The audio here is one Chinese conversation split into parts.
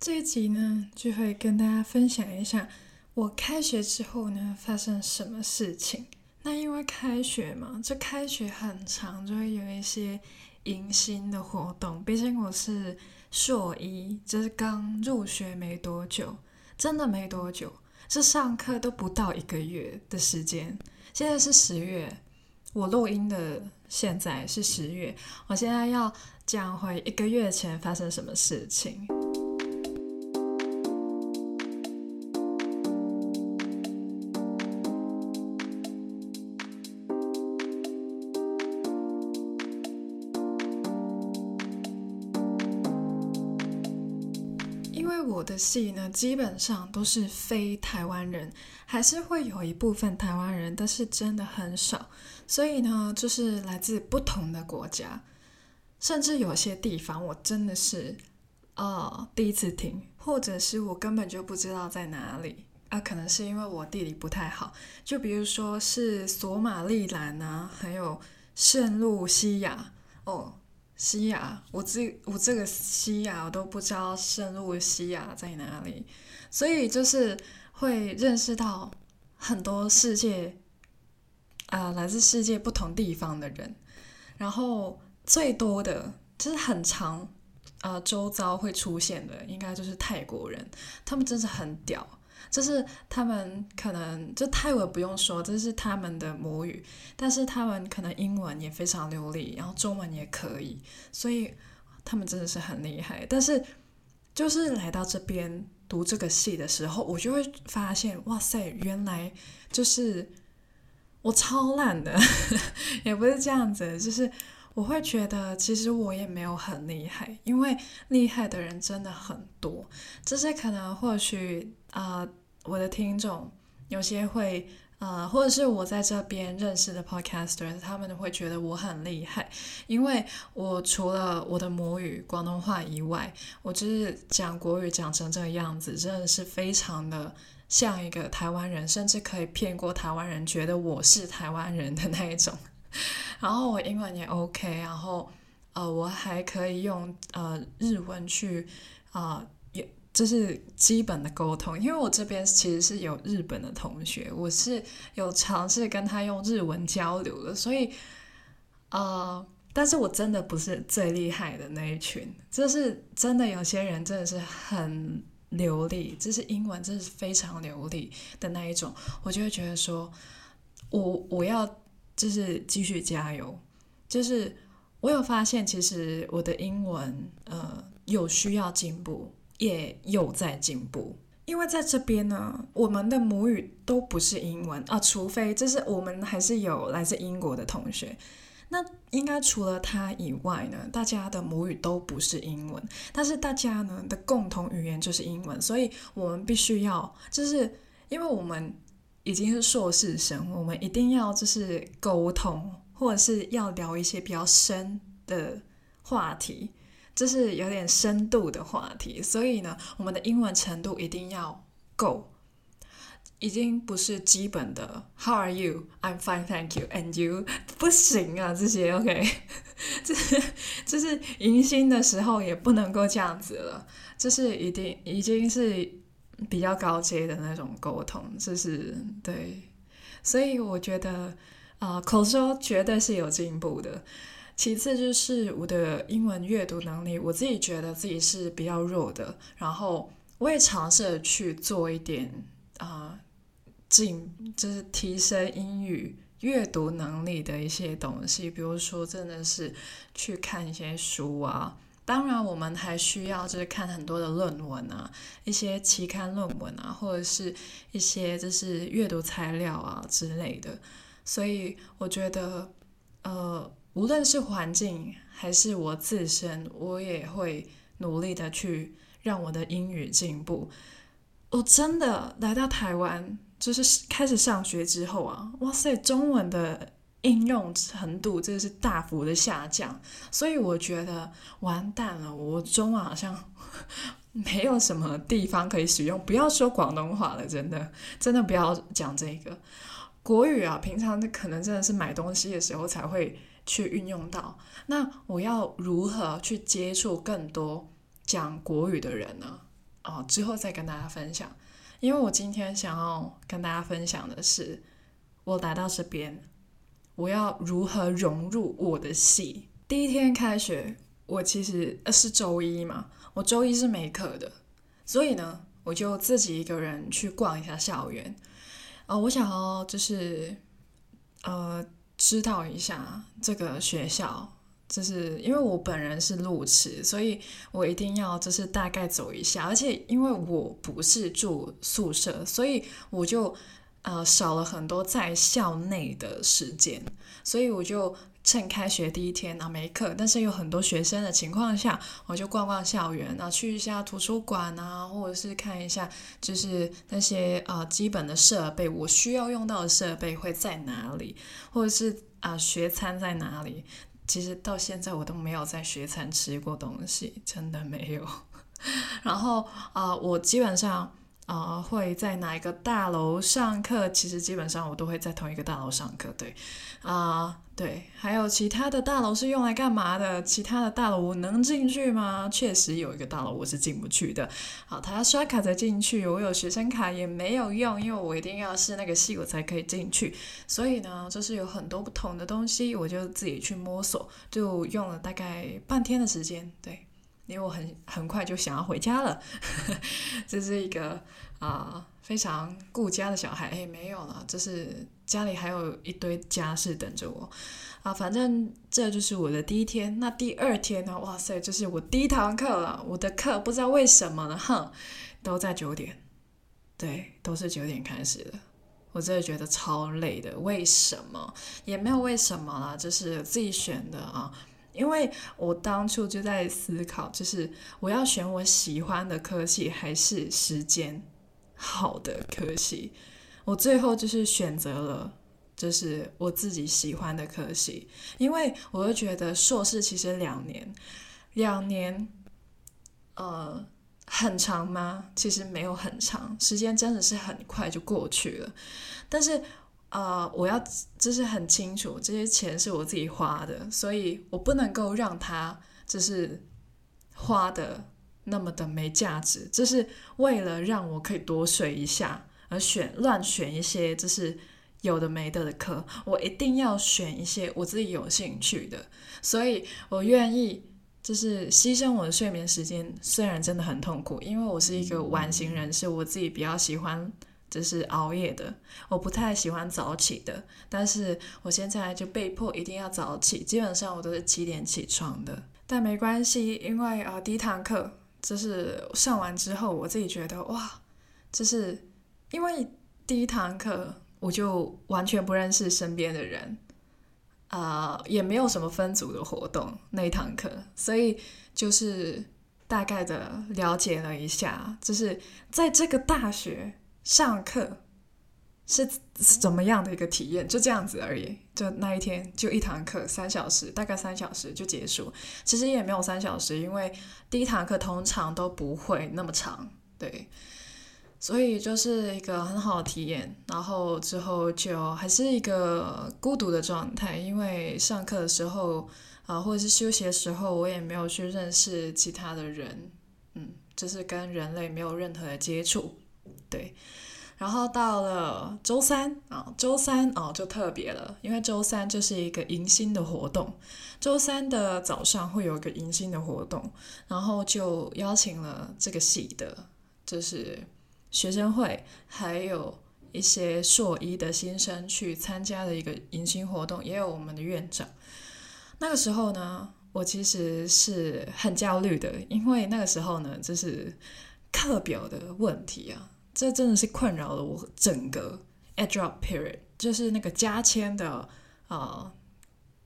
这一集呢，就会跟大家分享一下我开学之后呢发生什么事情。那因为开学嘛，这开学很长，就会有一些迎新的活动。毕竟我是硕一，就是刚入学没多久，真的没多久，这上课都不到一个月的时间。现在是十月，我录音的现在是十月，我现在要讲回一个月前发生什么事情。我的系呢，基本上都是非台湾人，还是会有一部分台湾人，但是真的很少。所以呢，就是来自不同的国家，甚至有些地方我真的是啊第一次听，或者是我根本就不知道在哪里啊。可能是因为我地理不太好，就比如说是索马利兰啊，还有圣露西亚哦。西亚，我这我这个西亚我都不知道圣路西亚在哪里，所以就是会认识到很多世界啊、来自世界不同地方的人，然后最多的就是很长啊、周遭会出现的应该就是泰国人，他们真是很屌。就是他们可能就泰文不用说，这是他们的母语，但是他们可能英文也非常流利，然后中文也可以，所以他们真的是很厉害。但是就是来到这边读这个系的时候，我就会发现，哇塞，原来就是我超烂的，也不是这样子，就是我会觉得其实我也没有很厉害，因为厉害的人真的很多，就是可能或许啊。我的听众有些会呃，或者是我在这边认识的 podcaster，他们会觉得我很厉害，因为我除了我的母语广东话以外，我就是讲国语讲成这个样子，真的是非常的像一个台湾人，甚至可以骗过台湾人，觉得我是台湾人的那一种。然后我英文也 OK，然后呃，我还可以用呃日文去啊。这是基本的沟通，因为我这边其实是有日本的同学，我是有尝试跟他用日文交流的，所以，呃，但是我真的不是最厉害的那一群，就是真的有些人真的是很流利，就是英文真的是非常流利的那一种，我就会觉得说，我我要就是继续加油，就是我有发现，其实我的英文呃有需要进步。也有在进步，因为在这边呢，我们的母语都不是英文啊，除非就是我们还是有来自英国的同学，那应该除了他以外呢，大家的母语都不是英文，但是大家呢的共同语言就是英文，所以我们必须要，就是因为我们已经是硕士生，我们一定要就是沟通，或者是要聊一些比较深的话题。这是有点深度的话题，所以呢，我们的英文程度一定要够，已经不是基本的 How are you? I'm fine, thank you. And you? 不行啊，这些 OK，这是这是迎新的时候也不能够这样子了，这是一定已经是比较高阶的那种沟通，这是对，所以我觉得啊、口说绝对是有进步的。其次就是我的英文阅读能力，我自己觉得自己是比较弱的。然后我也尝试去做一点啊，进、就是提升英语阅读能力的一些东西，比如说真的是去看一些书啊。当然，我们还需要就是看很多的论文啊，一些期刊论文啊，或者是一些就是阅读材料啊之类的。所以我觉得，呃。无论是环境还是我自身，我也会努力的去让我的英语进步。我真的来到台湾，就是开始上学之后啊，哇塞，中文的应用程度真的是大幅的下降。所以我觉得完蛋了，我中文好像 没有什么地方可以使用。不要说广东话了，真的，真的不要讲这个国语啊。平常可能真的是买东西的时候才会。去运用到，那我要如何去接触更多讲国语的人呢？哦，之后再跟大家分享。因为我今天想要跟大家分享的是，我来到这边，我要如何融入我的系。第一天开学，我其实呃是周一嘛，我周一是没课的，所以呢，我就自己一个人去逛一下校园。哦，我想要就是呃知道一下这个学校。就是因为我本人是路痴，所以我一定要就是大概走一下，而且因为我不是住宿舍，所以我就呃少了很多在校内的时间，所以我就趁开学第一天啊没课，但是有很多学生的情况下，我就逛逛校园啊，去一下图书馆啊，或者是看一下就是那些呃基本的设备，我需要用到的设备会在哪里，或者是啊、学餐在哪里。其实到现在我都没有在学餐吃过东西，真的没有。然后啊、我基本上啊、会在哪一个大楼上课？其实基本上我都会在同一个大楼上课，对啊。对，还有其他的大楼是用来干嘛的？其他的大楼我能进去吗？确实有一个大楼我是进不去的。好，他要刷卡才进去，我有学生卡也没有用，因为我一定要是那个系我才可以进去。所以呢，就是有很多不同的东西，我就自己去摸索，就用了大概半天的时间。对，因为我很很快就想要回家了，这是一个啊、非常顾家的小孩。哎，没有了，这是。家里还有一堆家事等着我啊！反正这就是我的第一天。那第二天呢？哇塞，这是我第一堂课了。我的课不知道为什么呢？哼，都在九点，对，都是九点开始的。我真的觉得超累的。为什么？也没有为什么啦，就是自己选的啊。因为我当初就在思考，就是我要选我喜欢的科系，还是时间好的科系。我最后就是选择了，就是我自己喜欢的科系，因为我就觉得硕士其实两年，两年，呃，很长吗？其实没有很长，时间真的是很快就过去了。但是，呃，我要就是很清楚，这些钱是我自己花的，所以我不能够让它就是花的那么的没价值，这是为了让我可以多睡一下。而选乱选一些就是有的没的的课，我一定要选一些我自己有兴趣的，所以我愿意就是牺牲我的睡眠时间，虽然真的很痛苦，因为我是一个晚型人士，我自己比较喜欢就是熬夜的，我不太喜欢早起的，但是我现在就被迫一定要早起，基本上我都是七点起床的，但没关系，因为啊、第一堂课就是上完之后，我自己觉得哇，就是。因为第一堂课我就完全不认识身边的人，啊、也没有什么分组的活动那一堂课，所以就是大概的了解了一下，就是在这个大学上课是怎么样的一个体验，就这样子而已。就那一天就一堂课三小时，大概三小时就结束。其实也没有三小时，因为第一堂课通常都不会那么长，对。所以就是一个很好的体验，然后之后就还是一个孤独的状态，因为上课的时候啊，或者是休息的时候，我也没有去认识其他的人，嗯，就是跟人类没有任何的接触，对。然后到了周三啊，周三哦就特别了，因为周三就是一个迎新的活动，周三的早上会有一个迎新的活动，然后就邀请了这个系的，就是。学生会还有一些硕一的新生去参加的一个迎新活动，也有我们的院长。那个时候呢，我其实是很焦虑的，因为那个时候呢，就是课表的问题啊，这真的是困扰了我整个 add drop period，就是那个加签的啊、呃、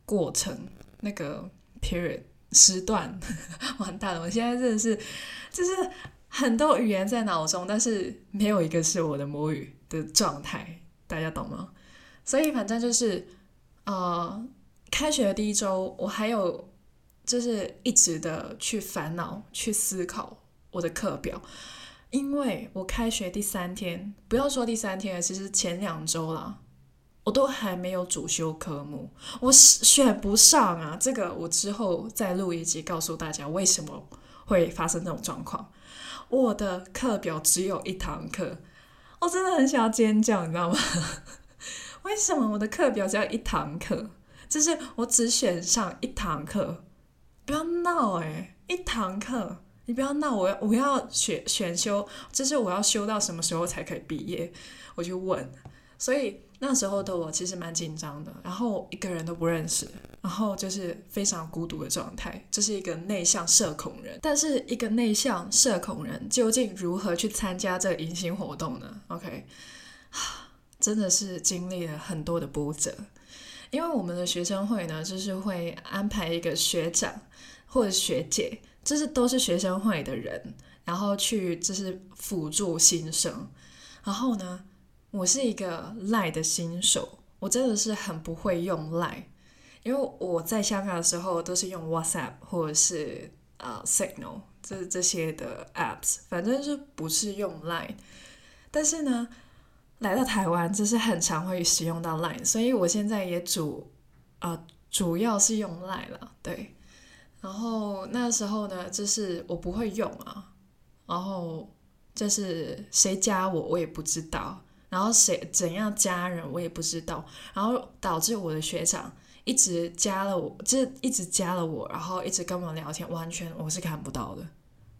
过程，那个 period 时段，完蛋了！我现在真的是就是。很多语言在脑中，但是没有一个是我的母语的状态，大家懂吗？所以反正就是，呃，开学的第一周，我还有就是一直的去烦恼、去思考我的课表，因为我开学第三天，不要说第三天了，其实前两周了，我都还没有主修科目，我选不上啊。这个我之后再录一集告诉大家为什么会发生这种状况。我的课表只有一堂课，我真的很想要尖叫，你知道吗？为什么我的课表只要一堂课？就是我只选上一堂课，不要闹哎！一堂课，你不要闹，我要我要选选修，就是我要修到什么时候才可以毕业？我就问，所以那时候的我其实蛮紧张的，然后一个人都不认识，然后就是非常孤独的状态，就是一个内向社恐人。但是一个内向社恐人究竟如何去参加这个迎新活动呢？OK。真的是经历了很多的波折，因为我们的学生会呢，就是会安排一个学长或者学姐，就是都是学生会的人，然后去就是辅助新生。然后呢，我是一个 LINE 的新手，我真的是很不会用 LINE，因为我在香港的时候都是用 WhatsApp 或者是呃 Signal 这这些的 apps，反正是不是用 LINE，但是呢。来到台湾，就是很常会使用到 Line，所以我现在也主啊、呃、主要是用 Line 了，对。然后那时候呢，就是我不会用啊，然后就是谁加我我也不知道，然后谁怎样加人我也不知道，然后导致我的学长一直加了我，就是一直加了我，然后一直跟我聊天，完全我是看不到的，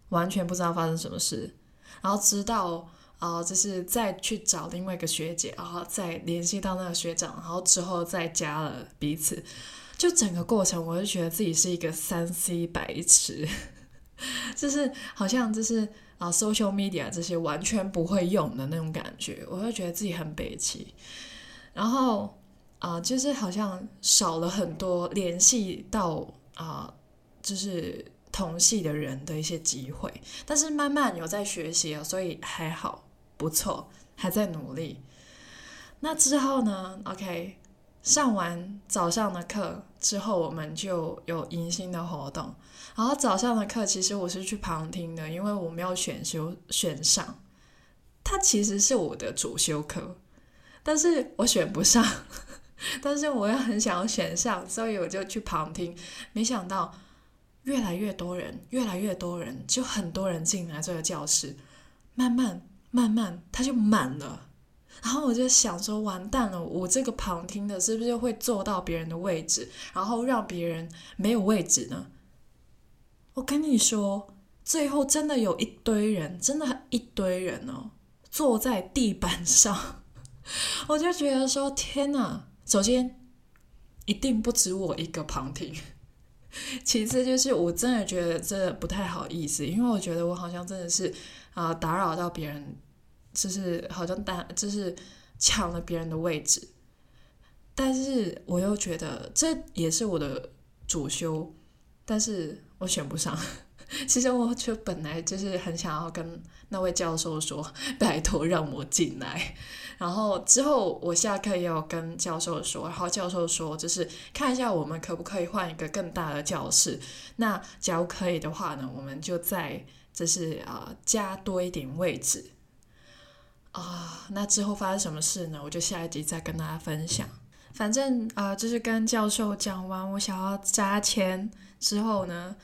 完全不知道发生什么事，然后直到。啊，就是再去找另外一个学姐，然后再联系到那个学长，然后之后再加了彼此，就整个过程，我就觉得自己是一个三 C 白痴，就是好像就是啊，social media 这些完全不会用的那种感觉，我就觉得自己很北七，然后啊，就是好像少了很多联系到啊，就是同系的人的一些机会，但是慢慢有在学习啊，所以还好。不错，还在努力。那之后呢？OK，上完早上的课之后，我们就有迎新的活动。然后早上的课其实我是去旁听的，因为我没有选修选上。它其实是我的主修课，但是我选不上。但是我又很想要选上，所以我就去旁听。没想到越来越多人，越来越多人，就很多人进来这个教室，慢慢。慢慢他就满了，然后我就想说，完蛋了，我这个旁听的是不是会坐到别人的位置，然后让别人没有位置呢？我跟你说，最后真的有一堆人，真的一堆人哦，坐在地板上，我就觉得说，天哪！首先，一定不止我一个旁听，其次就是我真的觉得这不太好意思，因为我觉得我好像真的是啊、打扰到别人。就是好像大，就是抢了别人的位置，但是我又觉得这也是我的主修，但是我选不上。其实我就本来就是很想要跟那位教授说，拜托让我进来。然后之后我下课也有跟教授说，然后教授说就是看一下我们可不可以换一个更大的教室。那假如可以的话呢，我们就再就是啊、呃、加多一点位置。啊、那之后发生什么事呢？我就下一集再跟大家分享。反正啊、呃，就是跟教授讲完我想要加签之后呢，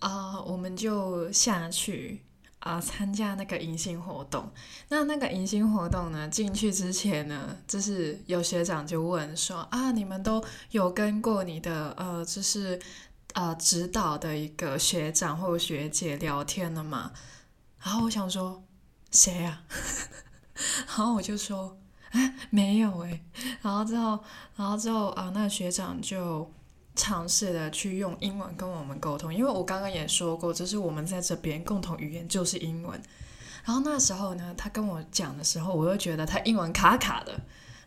啊、我们就下去啊、参加那个迎新活动。那那个迎新活动呢，进去之前呢，就是有学长就问说啊，你们都有跟过你的呃，就是呃指导的一个学长或学姐聊天了吗？然后我想说，谁呀、然后我就说，哎，没有哎。然后之后，然后之后啊，那个学长就尝试的去用英文跟我们沟通，因为我刚刚也说过，就是我们在这边共同语言就是英文。然后那时候呢，他跟我讲的时候，我又觉得他英文卡卡的。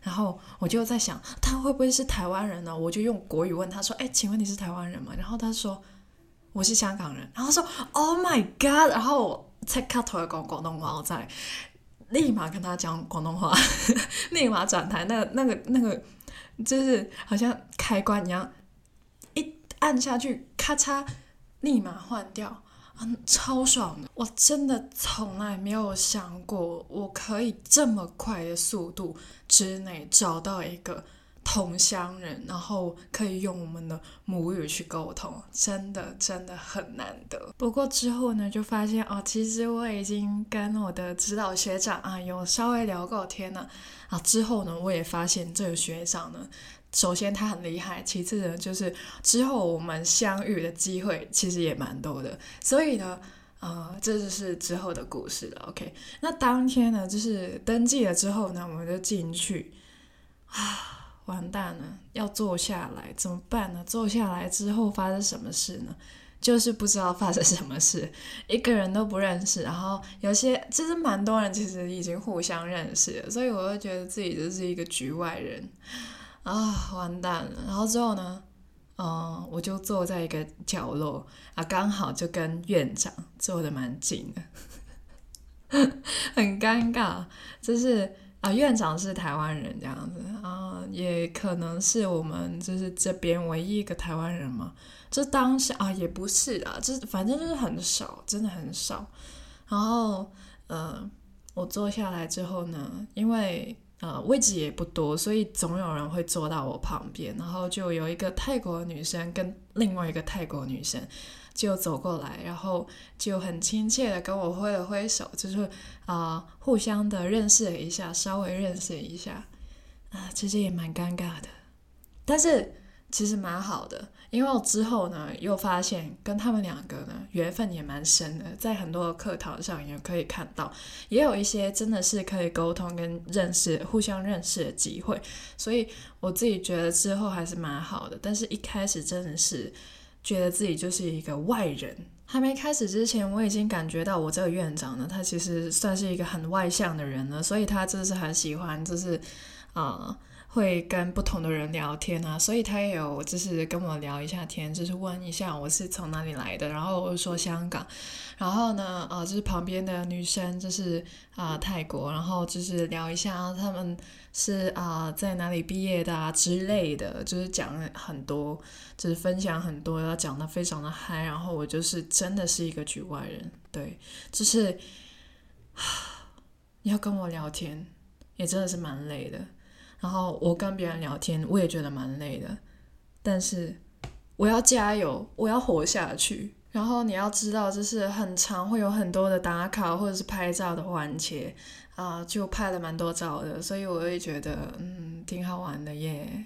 然后我就在想，他会不会是台湾人呢？我就用国语问他说，哎，请问你是台湾人吗？然后他说我是香港人。然后说，Oh my God！然后我才卡头讲广东话，我在。立马跟他讲广东话，立马转台，那、那个、那个，就是好像开关一样，一按下去，咔嚓，立马换掉，嗯，超爽的。我真的从来没有想过，我可以这么快的速度之内找到一个同乡人，然后可以用我们的母语去沟通，真的真的很难得。不过之后呢，就发现哦，其实我已经跟我的指导学长啊有稍微聊过天了啊。之后呢，我也发现这个学长呢，首先他很厉害，其次呢，就是之后我们相遇的机会其实也蛮多的。所以呢，呃，这就是之后的故事了。OK，那当天呢，就是登记了之后呢，我们就进去啊。完蛋了，要坐下来怎么办呢？坐下来之后发生什么事呢？就是不知道发生什么事，一个人都不认识。然后有些其实蛮多人其实已经互相认识了，所以我就觉得自己就是一个局外人啊，完蛋了。然后之后呢，嗯，我就坐在一个角落啊，刚好就跟院长坐的蛮近的，很尴尬，就是。啊，院长是台湾人这样子啊，也可能是我们就是这边唯一一个台湾人嘛。这当下啊，也不是啊，这反正就是很少，真的很少。然后呃，我坐下来之后呢，因为呃位置也不多，所以总有人会坐到我旁边。然后就有一个泰国女生跟另外一个泰国女生。就走过来，然后就很亲切的跟我挥了挥手，就是啊、互相的认识了一下，稍微认识一下，啊，其实也蛮尴尬的，但是其实蛮好的，因为我之后呢又发现跟他们两个呢缘分也蛮深的，在很多课堂上也可以看到，也有一些真的是可以沟通跟认识、互相认识的机会，所以我自己觉得之后还是蛮好的，但是一开始真的是。觉得自己就是一个外人，还没开始之前，我已经感觉到我这个院长呢，他其实算是一个很外向的人了，所以他就是很喜欢，就是啊。会跟不同的人聊天啊，所以他也有就是跟我聊一下天，就是问一下我是从哪里来的，然后我说香港，然后呢，呃，就是旁边的女生就是啊、泰国，然后就是聊一下他们是啊、在哪里毕业的啊之类的，就是讲很多，就是分享很多，要讲的非常的嗨，然后我就是真的是一个局外人，对，就是 要跟我聊天也真的是蛮累的。然后我跟别人聊天，我也觉得蛮累的，但是我要加油，我要活下去。然后你要知道，就是很长会有很多的打卡或者是拍照的环节啊，就拍了蛮多照的，所以我也觉得嗯挺好玩的耶。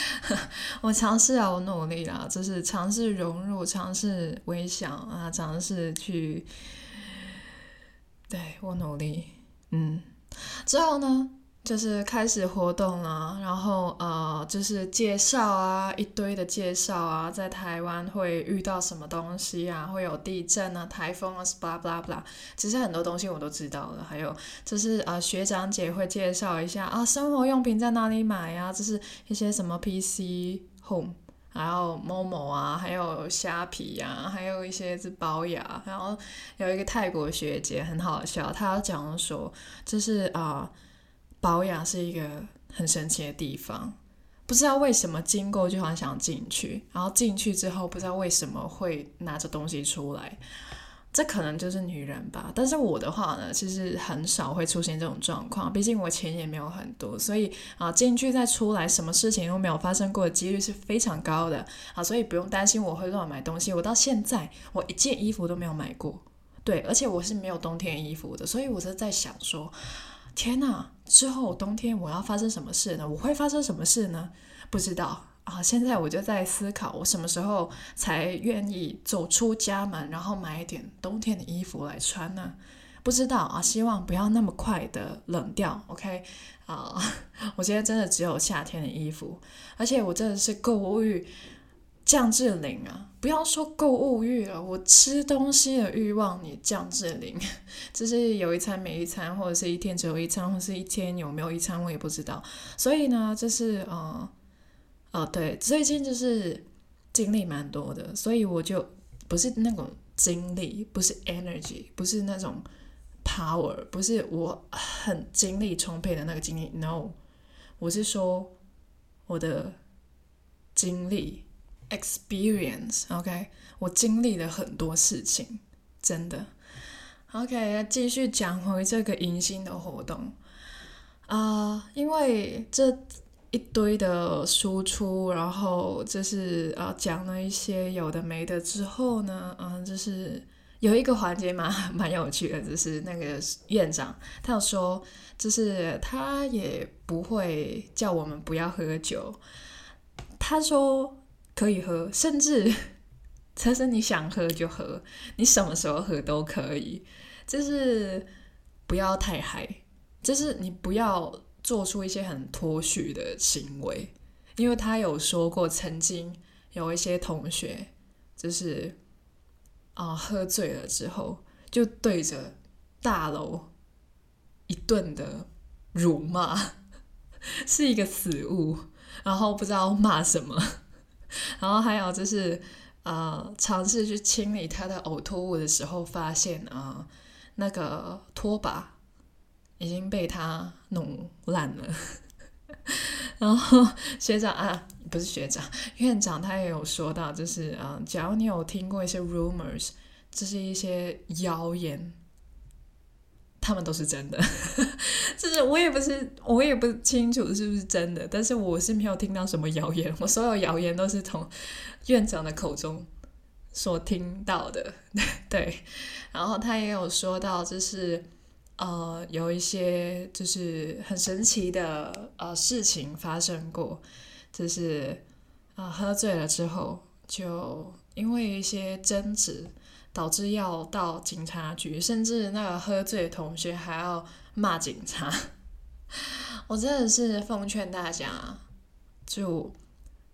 我尝试啊，我努力啦，就是尝试融入，尝试微笑啊，尝试去，对，我努力，嗯，之后呢？就是开始活动了，然后呃，就是介绍啊，一堆的介绍啊，在台湾会遇到什么东西啊，会有地震啊、台风啊，blah blah blah，其实很多东西我都知道了。还有就是啊、呃，学长姐会介绍一下啊，生活用品在哪里买啊，就是一些什么 PC Home，还有 Momo 啊，还有虾皮啊，还有一些是保养。然后有一个泰国学姐很好笑，她讲说，就是啊。保养是一个很神奇的地方，不知道为什么经过就很想进去，然后进去之后不知道为什么会拿着东西出来，这可能就是女人吧。但是我的话呢，其实很少会出现这种状况，毕竟我钱也没有很多，所以啊进去再出来，什么事情都没有发生过的几率是非常高的啊，所以不用担心我会乱买东西。我到现在我一件衣服都没有买过，对，而且我是没有冬天衣服的，所以我是在想说。天呐，之后冬天我要发生什么事呢？我会发生什么事呢？不知道啊！现在我就在思考，我什么时候才愿意走出家门，然后买一点冬天的衣服来穿呢？不知道啊！希望不要那么快的冷掉。OK 啊，我现在真的只有夏天的衣服，而且我真的是购物欲。降至零啊！不要说购物欲了，我吃东西的欲望也降至零。就是有一餐没一餐，或者是一天只有一餐，或是一天有没有一餐，我也不知道。所以呢，就是呃呃，对，最近就是精力蛮多的，所以我就不是那种精力，不是 energy，不是那种 power，不是我很精力充沛的那个精力。No，我是说我的精力。Experience，OK，我经历了很多事情，真的。OK，继续讲回这个迎新的活动。啊，因为这一堆的输出，然后就是呃讲了一些有的没的之后呢，嗯，就是有一个环节蛮 蛮有趣的，就是那个院长他有说，就是他也不会叫我们不要喝酒，他说可以喝，甚至 其实你想喝就喝，你什么时候喝都可以，就是不要太嗨，就是你不要。做出一些很脱序的行为，因为他有说过，曾经有一些同学就是啊、喝醉了之后，就对着大楼一顿的辱骂，是一个死物，然后不知道骂什么，然后还有就是呃尝试去清理他的呕吐物的时候，发现啊、那个拖把。已经被他弄烂了，然后学长啊，不是学长，院长他也有说到，就是啊，假如你有听过一些 rumors，就是一些谣言，他们都是真的，就是我也不是，我也不清楚是不是真的，但是我是没有听到什么谣言，我所有谣言都是从院长的口中所听到的，对，然后他也有说到，就是。呃，有一些就是很神奇的呃事情发生过，就是啊、喝醉了之后，就因为一些争执，导致要到警察局，甚至那个喝醉的同学还要骂警察。我真的是奉劝大家，就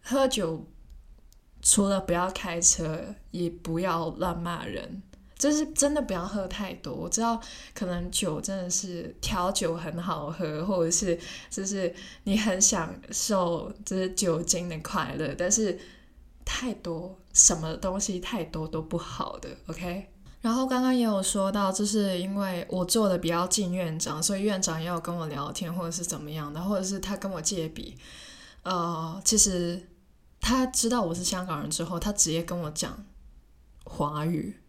喝酒，除了不要开车，也不要乱骂人。就是真的不要喝太多，我知道可能酒真的是调酒很好喝，或者是就是你很享受就是酒精的快乐，但是太多什么东西太多都不好的，OK。然后刚刚也有说到，就是因为我坐的比较近院长，所以院长也有跟我聊天，或者是怎么样的，或者是他跟我借笔，呃，其实他知道我是香港人之后，他直接跟我讲华语。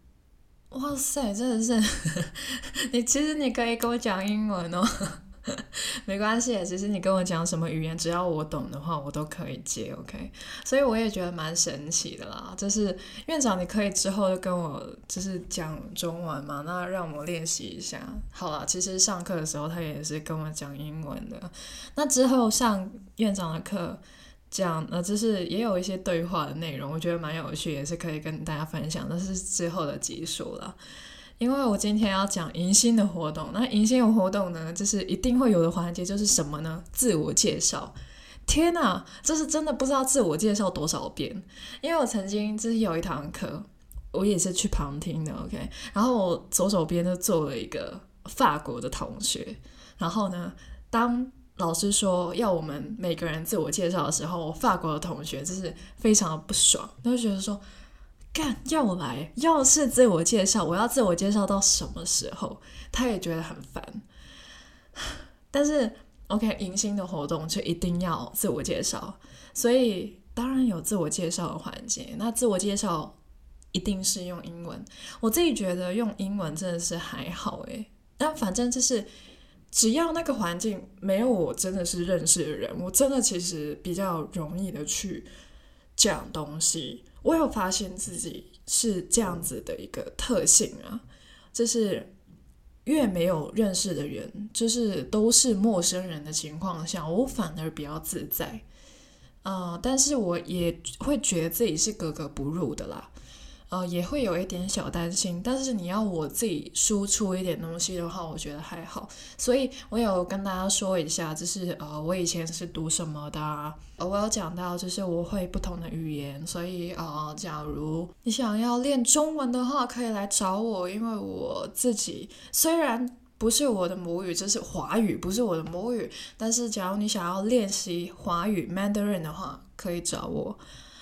哇塞，真的是 你！其实你可以跟我讲英文哦，没关系。其实你跟我讲什么语言，只要我懂的话，我都可以接。OK，所以我也觉得蛮神奇的啦。就是院长，你可以之后就跟我就是讲中文嘛，那让我练习一下。好了，其实上课的时候他也是跟我讲英文的。那之后上院长的课。讲呃，就是也有一些对话的内容，我觉得蛮有趣，也是可以跟大家分享。那是之后的集数了，因为我今天要讲迎新的活动。那迎新的活动呢，就是一定会有的环节，就是什么呢？自我介绍。天呐，这是真的不知道自我介绍多少遍。因为我曾经就是有一堂课，我也是去旁听的，OK。然后我左手边就坐了一个法国的同学，然后呢，当老师说要我们每个人自我介绍的时候，法国的同学就是非常的不爽，他就觉得说，干要来，要是自我介绍，我要自我介绍到什么时候？他也觉得很烦。但是，OK，迎新的活动就一定要自我介绍，所以当然有自我介绍的环节。那自我介绍一定是用英文，我自己觉得用英文真的是还好诶，但反正就是。只要那个环境没有我真的是认识的人，我真的其实比较容易的去讲东西。我有发现自己是这样子的一个特性啊，就是越没有认识的人，就是都是陌生人的情况下，我反而比较自在。啊、但是我也会觉得自己是格格不入的啦。呃，也会有一点小担心，但是你要我自己输出一点东西的话，我觉得还好。所以我有跟大家说一下，就是呃，我以前是读什么的啊，呃，我有讲到，就是我会不同的语言，所以呃，假如你想要练中文的话，可以来找我，因为我自己虽然不是我的母语，这是华语，不是我的母语，但是假如你想要练习华语 Mandarin 的话，可以找我，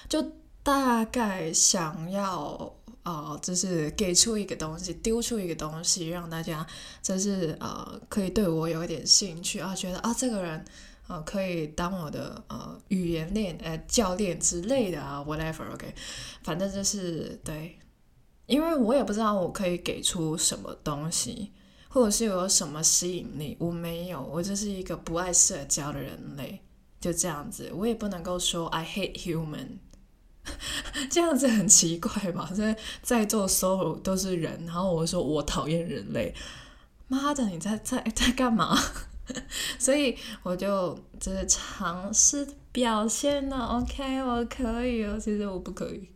就。大概想要啊、呃，就是给出一个东西，丢出一个东西，让大家就是呃，可以对我有一点兴趣啊，觉得啊，这个人呃，可以当我的呃语言练呃教练之类的啊，whatever，OK，okay? 反正就是对，因为我也不知道我可以给出什么东西，或者是有什么吸引力，我没有，我就是一个不爱社交的人类。就这样子，我也不能够说 I hate human，这样子很奇怪吧？在在座所有都是人，然后我说我讨厌人类，妈的，你在在在干嘛？所以我就就是尝试表现了，OK，我可以哦，其实我不可以。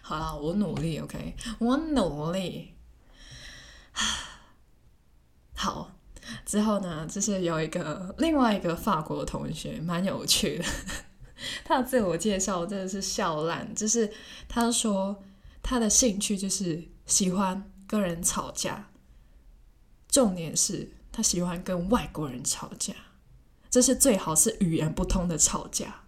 好了，我努力，OK，我努力。好，之后呢，就是有一个另外一个法国同学，蛮有趣的。他的自我介绍真的是笑烂，就是他说他的兴趣就是喜欢跟人吵架，重点是他喜欢跟外国人吵架，这是最好是语言不通的吵架。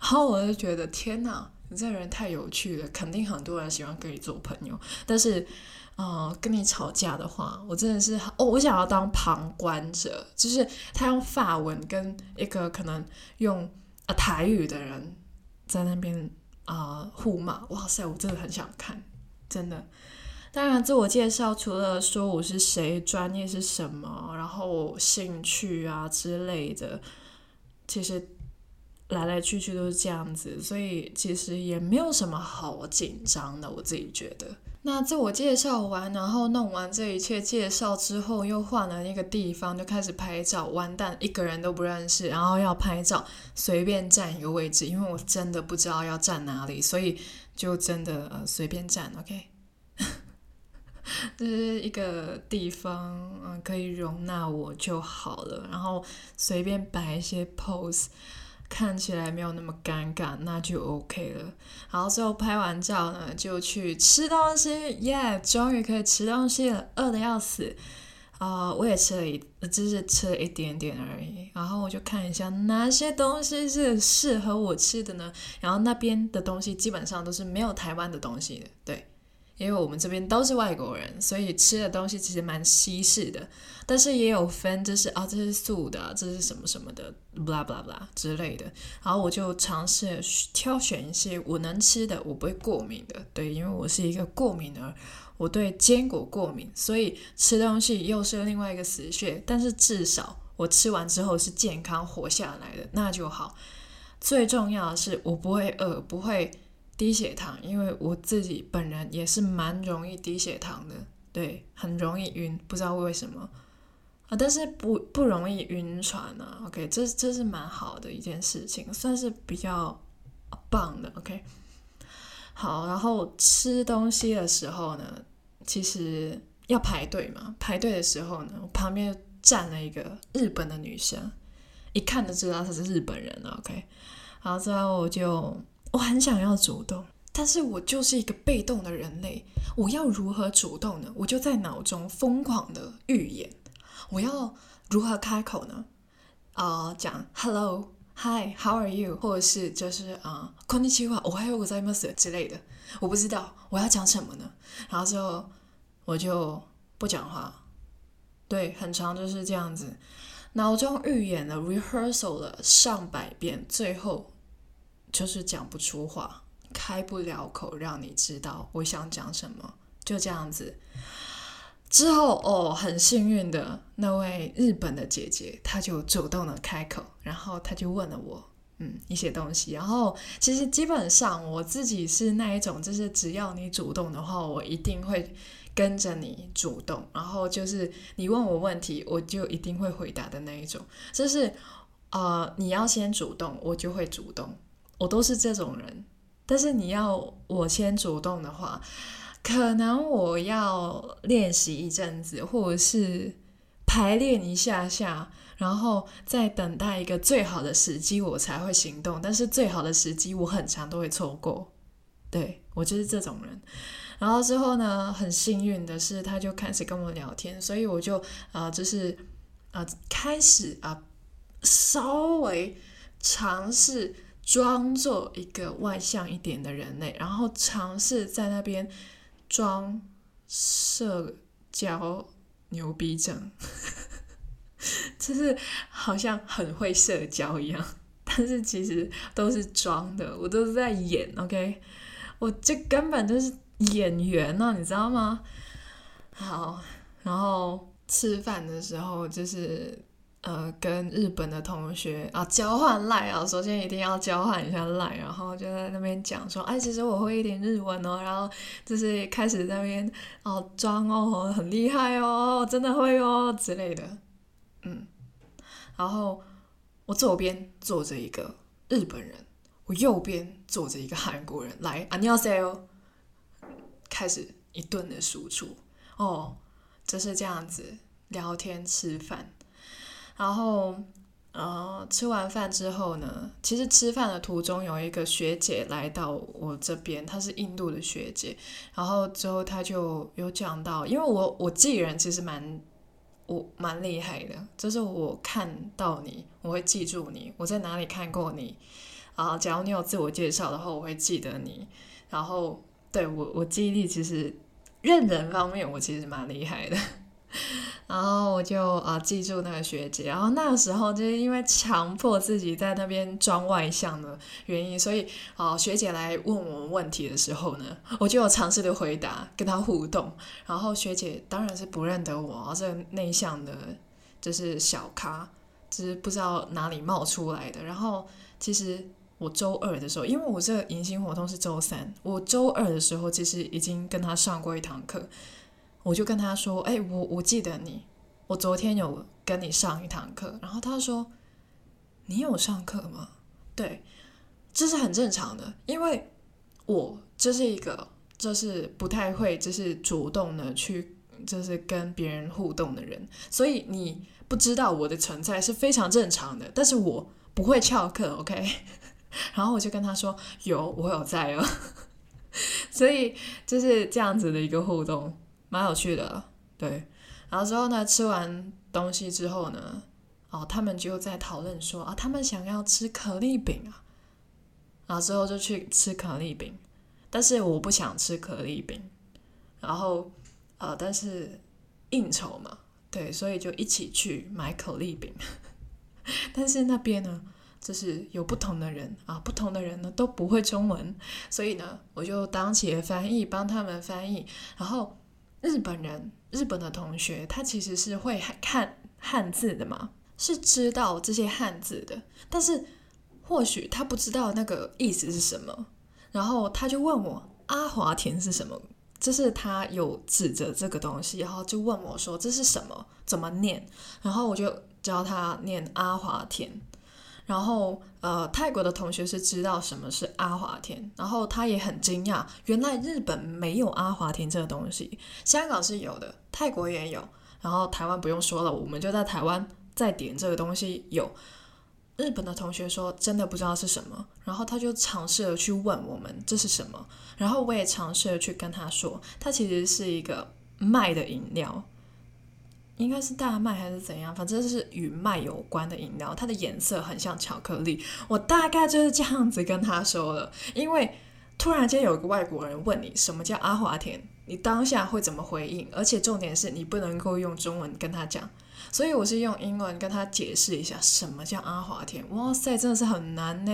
然后我就觉得天哪，你这人太有趣了，肯定很多人喜欢跟你做朋友，但是。呃，跟你吵架的话，我真的是哦，我想要当旁观者，就是他用法文跟一个可能用台语的人在那边啊、互骂，哇塞，我真的很想看，真的。当然，自我介绍除了说我是谁，专业是什么，然后兴趣啊之类的，其实来来去去都是这样子，所以其实也没有什么好紧张的，我自己觉得。那自我介绍完，然后弄完这一切介绍之后，又换了一个地方，就开始拍照。完蛋，一个人都不认识，然后要拍照，随便站一个位置，因为我真的不知道要站哪里，所以就真的呃随便站，OK。这是一个地方，嗯、可以容纳我就好了，然后随便摆一些 pose。看起来没有那么尴尬，那就 OK 了。然后最后拍完照呢，就去吃东西，耶、终于可以吃东西了，饿得要死。啊、我也吃了一，只是吃了一点点而已。然后我就看一下哪些东西是适合我吃的呢？然后那边的东西基本上都是没有台湾的东西的，对。因为我们这边都是外国人，所以吃的东西其实蛮西式的，但是也有分，就是啊，这是素的，这是什么什么的，blah blah blah 之类的。然后我就尝试挑选一些我能吃的，我不会过敏的。对，因为我是一个过敏儿，我对坚果过敏，所以吃东西又是另外一个死穴。但是至少我吃完之后是健康活下来的，那就好。最重要的是我不会饿，不会。低血糖，因为我自己本人也是蛮容易低血糖的，对，很容易晕，不知道为什么啊，但是不不容易晕船啊。OK，这这是蛮好的一件事情，算是比较棒的。OK，好，然后吃东西的时候呢，其实要排队嘛，排队的时候呢，我旁边站了一个日本的女生，一看就知道她是日本人了。OK，然后之后我就。我很想要主动，但是我就是一个被动的人类。我要如何主动呢？我就在脑中疯狂的预演，我要如何开口呢？啊、呃，讲 Hello，Hi，How are you？或者是就是啊，こんにちは，おはようございます之类的。我不知道我要讲什么呢？然后之后我就不讲话。对，很常就是这样子，脑中预演了，rehearsal 了上百遍，最后。 就是讲不出话，开不了口，让你知道我想讲什么，就这样子。之后哦，很幸运的那位日本的姐姐，她就主动的开口，然后她就问了我，嗯，一些东西。然后其实基本上我自己是那一种，就是只要你主动的话，我一定会跟着你主动。然后就是你问我问题，我就一定会回答的那一种。就是呃，你要先主动，我就会主动。我都是这种人，但是你要我先主动的话，可能我要练习一阵子，或者是排练一下下，然后再等待一个最好的时机，我才会行动。但是最好的时机，我很常都会错过。对，我就是这种人。然后之后呢，很幸运的是，他就开始跟我聊天，所以我就啊、呃，就是啊、呃，开始啊、稍微尝试。装作一个外向一点的人类，然后尝试在那边装社交牛逼症，就是好像很会社交一样，但是其实都是装的，我都是在演，OK，我这根本就是演员呢，你知道吗？好，然后吃饭的时候就是。呃，跟日本的同学啊交换赖啊，首先一定要交换一下赖，然后就在那边讲说，哎，其实我会一点日文哦，然后就是开始在那边哦装哦很厉害哦，真的会哦之类的，嗯，然后我左边坐着一个日本人，我右边坐着一个韩国人，来，안녕하세요，开始一顿的输出哦，就是这样子聊天吃饭。 然后，呃，吃完饭之后呢，其实吃饭的途中有一个学姐来到我这边，她是印度的学姐。然后之后她就有讲到，因为我我记人其实蛮我蛮厉害的，就是我看到你，我会记住你，我在哪里看过你啊？假如你有自我介绍的话，我会记得你。然后对我我记忆力其实认人方面，我其实蛮厉害的。然后我就啊、记住那个学姐，然后那个时候就是因为强迫自己在那边装外向的原因，所以啊、学姐来问我们问题的时候呢，我就有尝试的回答，跟她互动。然后学姐当然是不认得我，这个内向的，就是小咖，就是不知道哪里冒出来的。然后其实我周二的时候，因为我这个迎新活动是周三，我周二的时候其实已经跟她上过一堂课。我就跟他说：“哎、我我记得你，我昨天有跟你上一堂课。”然后他说：“你有上课吗？”对，这是很正常的，因为我这是一个就是不太会就是主动的去就是跟别人互动的人，所以你不知道我的存在是非常正常的。但是我不会翘课，OK？然后我就跟他说：“有，我有在哦。”所以就是这样子的一个互动。蛮有趣的，对。然后之后呢，吃完东西之后呢，哦，他们就在讨论说啊，他们想要吃可丽饼啊。然后之后就去吃可丽饼，但是我不想吃可丽饼。然后，呃，但是应酬嘛，对，所以就一起去买可丽饼。但是那边呢，就是有不同的人啊，不同的人呢都不会中文，所以呢，我就当起了翻译，帮他们翻译，然后。日本人，日本的同学，他其实是会看汉字的嘛，是知道这些汉字的，但是或许他不知道那个意思是什么，然后他就问我阿华田是什么，就是他有指着这个东西，然后就问我说这是什么，怎么念，然后我就教他念阿华田。然后，呃，泰国的同学是知道什么是阿华田，然后他也很惊讶，原来日本没有阿华田这个东西，香港是有的，泰国也有，然后台湾不用说了，我们就在台湾再点这个东西有。日本的同学说真的不知道是什么，然后他就尝试着去问我们这是什么，然后我也尝试着去跟他说，它其实是一个卖的饮料。应该是大麦还是怎样，反正是与麦有关的饮料，它的颜色很像巧克力。我大概就是这样子跟他说了，因为突然间有一个外国人问你什么叫阿华田，你当下会怎么回应？而且重点是你不能够用中文跟他讲，所以我是用英文跟他解释一下什么叫阿华田。哇塞，真的是很难呢。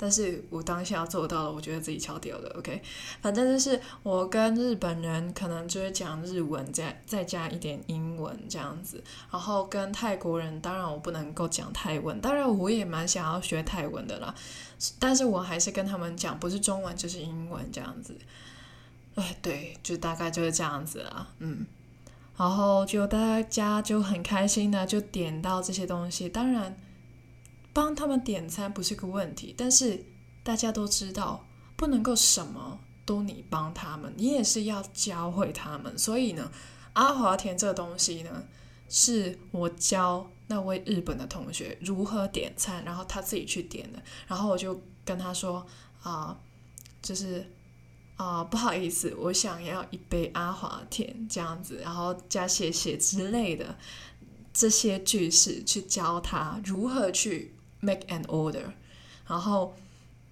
但是我当下做到了，我觉得自己超屌的，OK。反正就是我跟日本人可能就是讲日文，再再加一点英文这样子。然后跟泰国人，当然我不能够讲泰文，当然我也蛮想要学泰文的啦。但是我还是跟他们讲，不是中文就是英文这样子。哎，对，就大概就是这样子啦，嗯。然后就大家就很开心的就点到这些东西，当然。帮他们点餐不是个问题，但是大家都知道不能够什么都你帮他们，你也是要教会他们。所以呢，阿华田这个东西呢，是我教那位日本的同学如何点餐，然后他自己去点的。然后我就跟他说啊、就是啊、不好意思，我想要一杯阿华田这样子，然后加谢谢之类的这些句式去教他如何去。Make an order，然后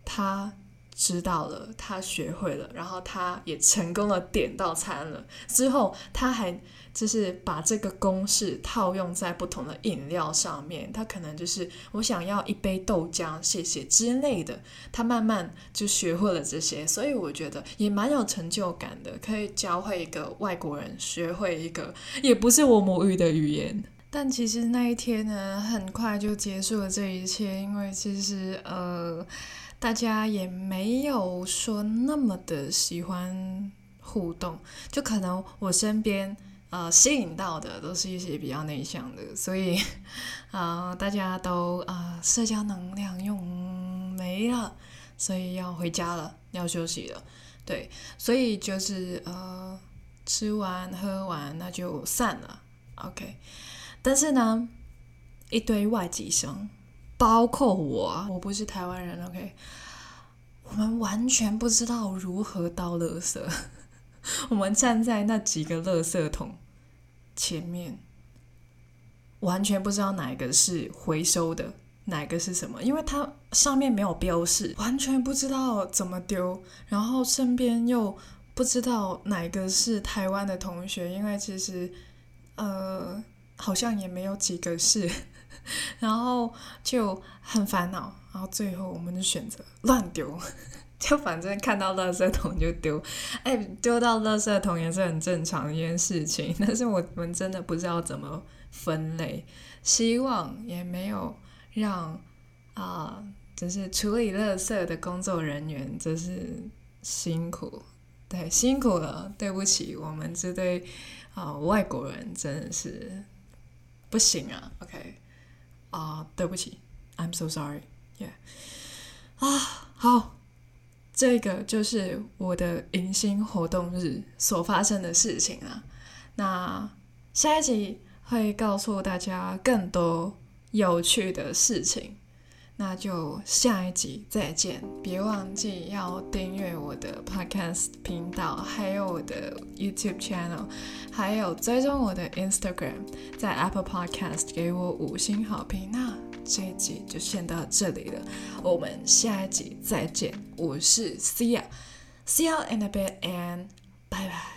他知道了，他学会了，然后他也成功的点到餐了。之后他还就是把这个公式套用在不同的饮料上面，他可能就是我想要一杯豆浆，谢谢之类的。他慢慢就学会了这些，所以我觉得也蛮有成就感的，可以教会一个外国人学会一个也不是我母语的语言。但其实那一天呢，很快就结束了这一切，因为其实呃，大家也没有说那么的喜欢互动，就可能我身边呃吸引到的都是一些比较内向的，所以啊、大家都啊、社交能量用没了，所以要回家了，要休息了，对，所以就是呃吃完喝完那就散了，OK。但是呢，一堆外籍生，包括我，我不是台湾人，OK，我们完全不知道如何倒垃圾。我们站在那几个垃圾桶前面，完全不知道哪个是回收的，哪个是什么，因为它上面没有标示，完全不知道怎么丢。然后身边又不知道哪个是台湾的同学，因为其实，呃。好像也没有几个是，然后就很烦恼，然后最后我们就选择乱丢，就反正看到垃圾桶就丢，哎，丢到垃圾桶也是很正常的一件事情，但是我们真的不知道怎么分类，希望也没有让啊，就是处理垃圾的工作人员就是辛苦，对，辛苦了，对不起，我们这对啊外国人真的是。不行啊，OK，啊、对不起，I'm so sorry，Yeah，啊，好，这个就是我的迎新活动日所发生的事情啊。那下一集会告诉大家更多有趣的事情。那就下一集再见，别忘记要订阅我的 Podcast 频道，还有我的 YouTube channel，还有追踪我的 Instagram，在 Apple Podcast 给我五星好评。那这一集就先到这里了，我们下一集再见。我是 Sia，See you in a bit and bye bye。